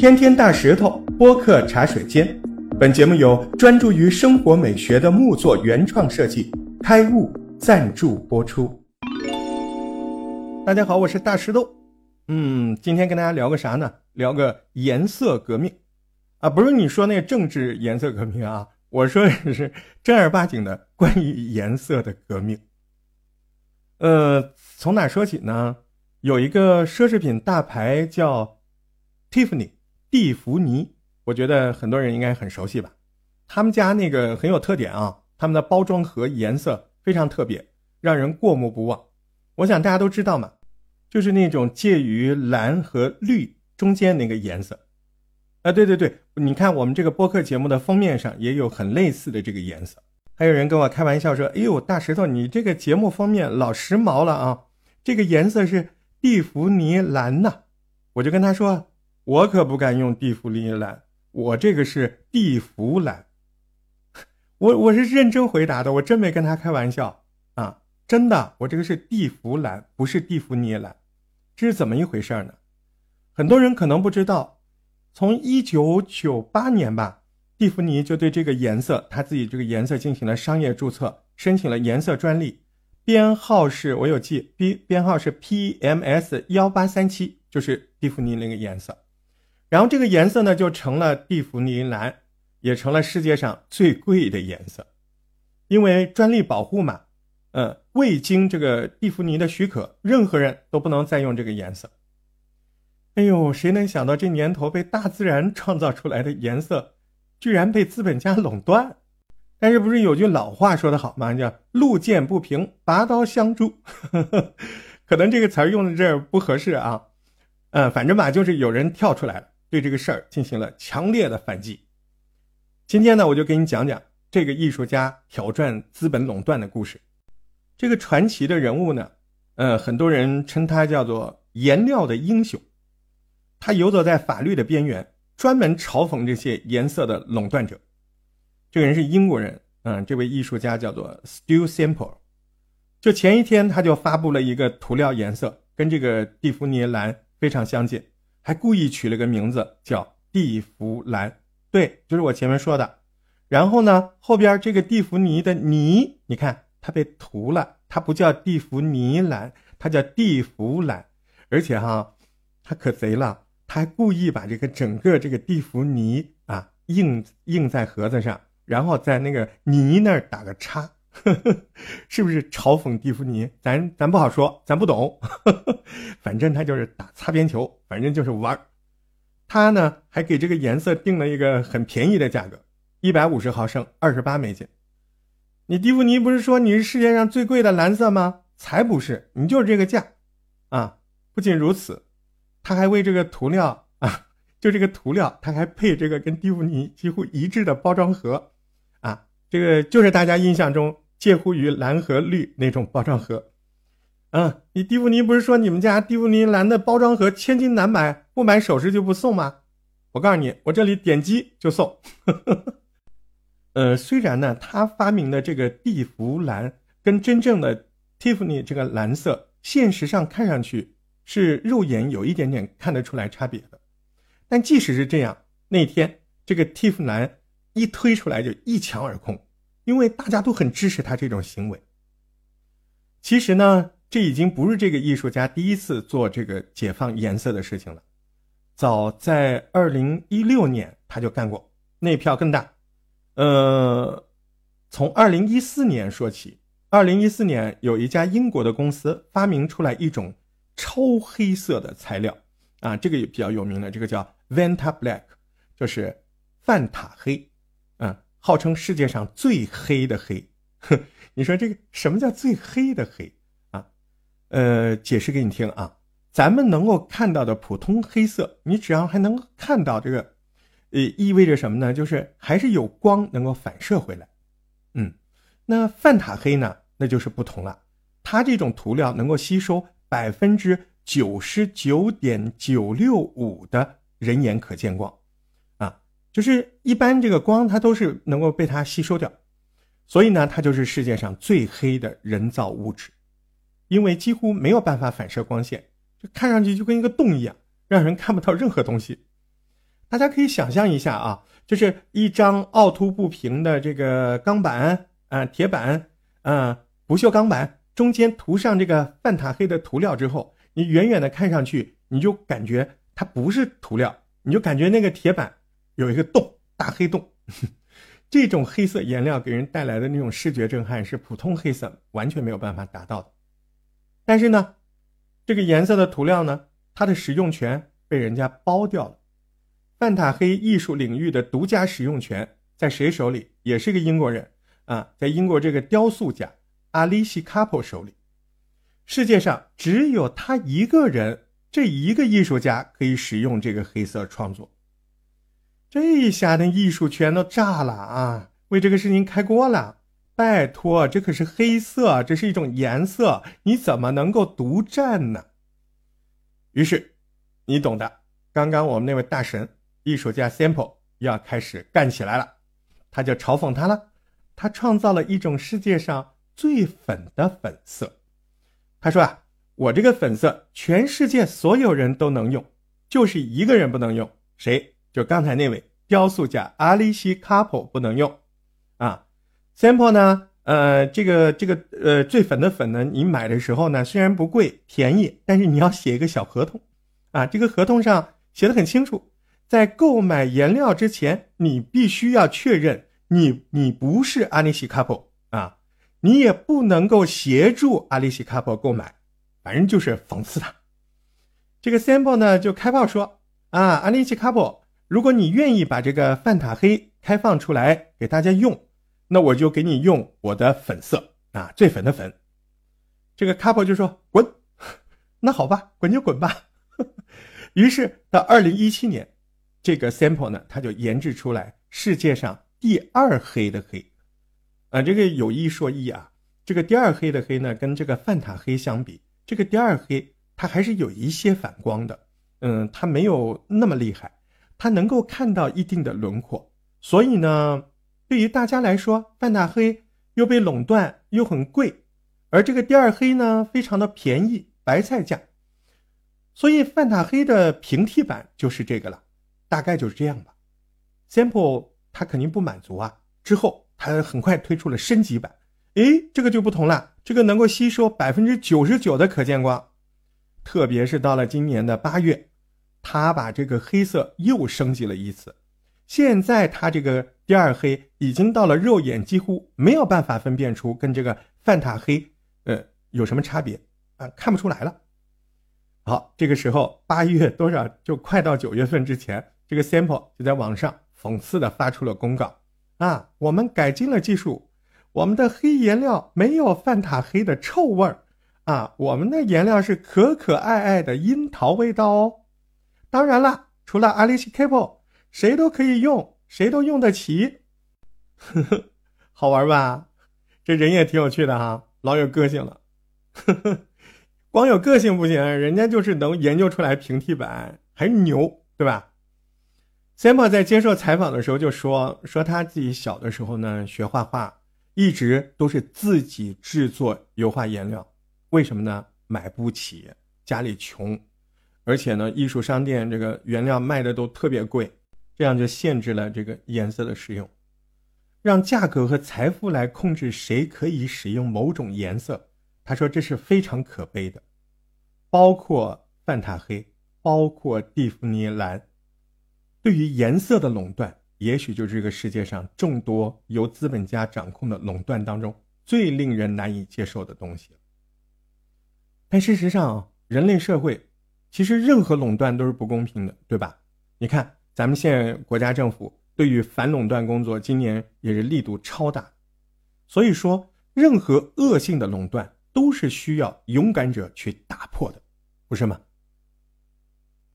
天天大石头播客茶水间，本节目由专注于生活美学的木作原创设计开悟赞助播出。大家好，我是大石头。嗯，今天跟大家聊个啥呢？聊个颜色革命啊，不是你说那个政治颜色革命啊，我说的是正儿八经的关于颜色的革命。呃，从哪说起呢？有一个奢侈品大牌叫 Tiffany。蒂芙尼，我觉得很多人应该很熟悉吧？他们家那个很有特点啊，他们的包装盒颜色非常特别，让人过目不忘。我想大家都知道嘛，就是那种介于蓝和绿中间那个颜色。啊，对对对，你看我们这个播客节目的封面上也有很类似的这个颜色。还有人跟我开玩笑说：“哎呦，大石头，你这个节目封面老时髦了啊！这个颜色是蒂芙尼蓝呐。”我就跟他说。我可不敢用蒂芙尼蓝，我这个是蒂芙蓝。我我是认真回答的，我真没跟他开玩笑啊，真的，我这个是蒂芙蓝，不是蒂芙尼蓝。这是怎么一回事呢？很多人可能不知道，从一九九八年吧，蒂芙尼就对这个颜色，他自己这个颜色进行了商业注册，申请了颜色专利，编号是我有记，B 编号是 PMS 幺八三七，就是蒂芙尼那个颜色。然后这个颜色呢，就成了蒂芙尼蓝，也成了世界上最贵的颜色，因为专利保护嘛，嗯，未经这个蒂芙尼的许可，任何人都不能再用这个颜色。哎呦，谁能想到这年头被大自然创造出来的颜色，居然被资本家垄断？但是不是有句老话说得好吗？叫“路见不平，拔刀相助”。可能这个词儿用在这儿不合适啊，嗯，反正吧，就是有人跳出来了。对这个事儿进行了强烈的反击。今天呢，我就给你讲讲这个艺术家挑战资本垄断的故事。这个传奇的人物呢，呃，很多人称他叫做“颜料的英雄”。他游走在法律的边缘，专门嘲讽这些颜色的垄断者。这个人是英国人，嗯，这位艺术家叫做 Stu Simple。就前一天，他就发布了一个涂料颜色，跟这个蒂芙尼蓝非常相近。还故意取了个名字叫蒂芙兰，对，就是我前面说的。然后呢，后边这个蒂芙尼的尼，你看它被涂了，它不叫蒂芙尼蓝，它叫蒂芙兰。而且哈，他可贼了，他还故意把这个整个这个蒂芙尼啊印印在盒子上，然后在那个尼那儿打个叉。呵呵，是不是嘲讽蒂芙尼？咱咱不好说，咱不懂。呵呵，反正他就是打擦边球，反正就是玩他呢还给这个颜色定了一个很便宜的价格，一百五十毫升，二十八美金。你蒂芙尼不是说你是世界上最贵的蓝色吗？才不是，你就是这个价啊！不仅如此，他还为这个涂料啊，就这个涂料，他还配这个跟蒂芙尼几乎一致的包装盒。这个就是大家印象中介乎于蓝和绿那种包装盒，嗯，你蒂芙尼不是说你们家蒂芙尼蓝的包装盒千金难买，不买首饰就不送吗？我告诉你，我这里点击就送。呃，虽然呢，他发明的这个蒂芙蓝跟真正的 Tiffany 这个蓝色，现实上看上去是肉眼有一点点看得出来差别的，但即使是这样，那天这个 Tiff 蓝。一推出来就一抢而空，因为大家都很支持他这种行为。其实呢，这已经不是这个艺术家第一次做这个解放颜色的事情了。早在二零一六年他就干过，那票更大。呃，从二零一四年说起，二零一四年有一家英国的公司发明出来一种超黑色的材料啊，这个也比较有名的，这个叫 Vanta Black，就是范塔黑。号称世界上最黑的黑，你说这个什么叫最黑的黑啊？呃，解释给你听啊。咱们能够看到的普通黑色，你只要还能看到这个，呃，意味着什么呢？就是还是有光能够反射回来。嗯，那范塔黑呢？那就是不同了。它这种涂料能够吸收百分之九十九点九六五的人眼可见光。就是一般这个光它都是能够被它吸收掉，所以呢，它就是世界上最黑的人造物质，因为几乎没有办法反射光线，就看上去就跟一个洞一样，让人看不到任何东西。大家可以想象一下啊，就是一张凹凸不平的这个钢板啊，铁板啊，不锈钢板，中间涂上这个泛塔黑的涂料之后，你远远的看上去，你就感觉它不是涂料，你就感觉那个铁板有一个洞，大黑洞。这种黑色颜料给人带来的那种视觉震撼，是普通黑色完全没有办法达到的。但是呢，这个颜色的涂料呢，它的使用权被人家包掉了。范塔黑艺术领域的独家使用权在谁手里？也是个英国人啊，在英国这个雕塑家阿里西卡普手里。世界上只有他一个人，这一个艺术家可以使用这个黑色创作。这下那艺术圈都炸了啊！为这个事情开锅了。拜托，这可是黑色，这是一种颜色，你怎么能够独占呢？于是，你懂的。刚刚我们那位大神。艺术家 Sample 要开始干起来了，他就嘲讽他了。他创造了一种世界上最粉的粉色。他说啊，我这个粉色全世界所有人都能用，就是一个人不能用，谁？就刚才那位雕塑家阿里西卡普不能用。啊，Sample 呢？呃，这个这个呃最粉的粉呢，你买的时候呢虽然不贵便宜，但是你要写一个小合同，啊，这个合同上写的很清楚。在购买颜料之前，你必须要确认你你不是阿里西卡普啊，你也不能够协助阿里西卡普购买，反正就是讽刺他。这个 sample 呢就开炮说啊，阿里西卡普，如果你愿意把这个范塔黑开放出来给大家用，那我就给你用我的粉色啊，最粉的粉。这个 couple 就说滚，那好吧，滚就滚吧。于是到二零一七年。这个 sample 呢，它就研制出来世界上第二黑的黑，啊，这个有一说一啊，这个第二黑的黑呢，跟这个范塔黑相比，这个第二黑它还是有一些反光的，嗯，它没有那么厉害，它能够看到一定的轮廓，所以呢，对于大家来说，范塔黑又被垄断又很贵，而这个第二黑呢，非常的便宜，白菜价，所以范塔黑的平替版就是这个了。大概就是这样吧，Sample 它肯定不满足啊，之后它很快推出了升级版，诶，这个就不同了，这个能够吸收百分之九十九的可见光，特别是到了今年的八月，他把这个黑色又升级了一次，现在他这个第二黑已经到了肉眼几乎没有办法分辨出跟这个范塔黑呃有什么差别啊，看不出来了。好，这个时候八月多少就快到九月份之前。这个 sample 就在网上讽刺的发出了公告啊，我们改进了技术，我们的黑颜料没有范塔黑的臭味儿啊，我们的颜料是可可爱爱的樱桃味道哦。当然了，除了 Alice Cable，谁都可以用，谁都用得起，呵呵，好玩吧？这人也挺有趣的哈，老有个性了。呵呵，光有个性不行，人家就是能研究出来平替版，还牛，对吧？Sample 在接受采访的时候就说：“说他自己小的时候呢，学画画一直都是自己制作油画颜料。为什么呢？买不起，家里穷，而且呢，艺术商店这个原料卖的都特别贵，这样就限制了这个颜色的使用，让价格和财富来控制谁可以使用某种颜色。他说这是非常可悲的，包括范塔黑，包括蒂芙尼蓝。”对于颜色的垄断，也许就是这个世界上众多由资本家掌控的垄断当中最令人难以接受的东西。但事实上，人类社会其实任何垄断都是不公平的，对吧？你看，咱们现在国家政府对于反垄断工作今年也是力度超大。所以说，任何恶性的垄断都是需要勇敢者去打破的，不是吗？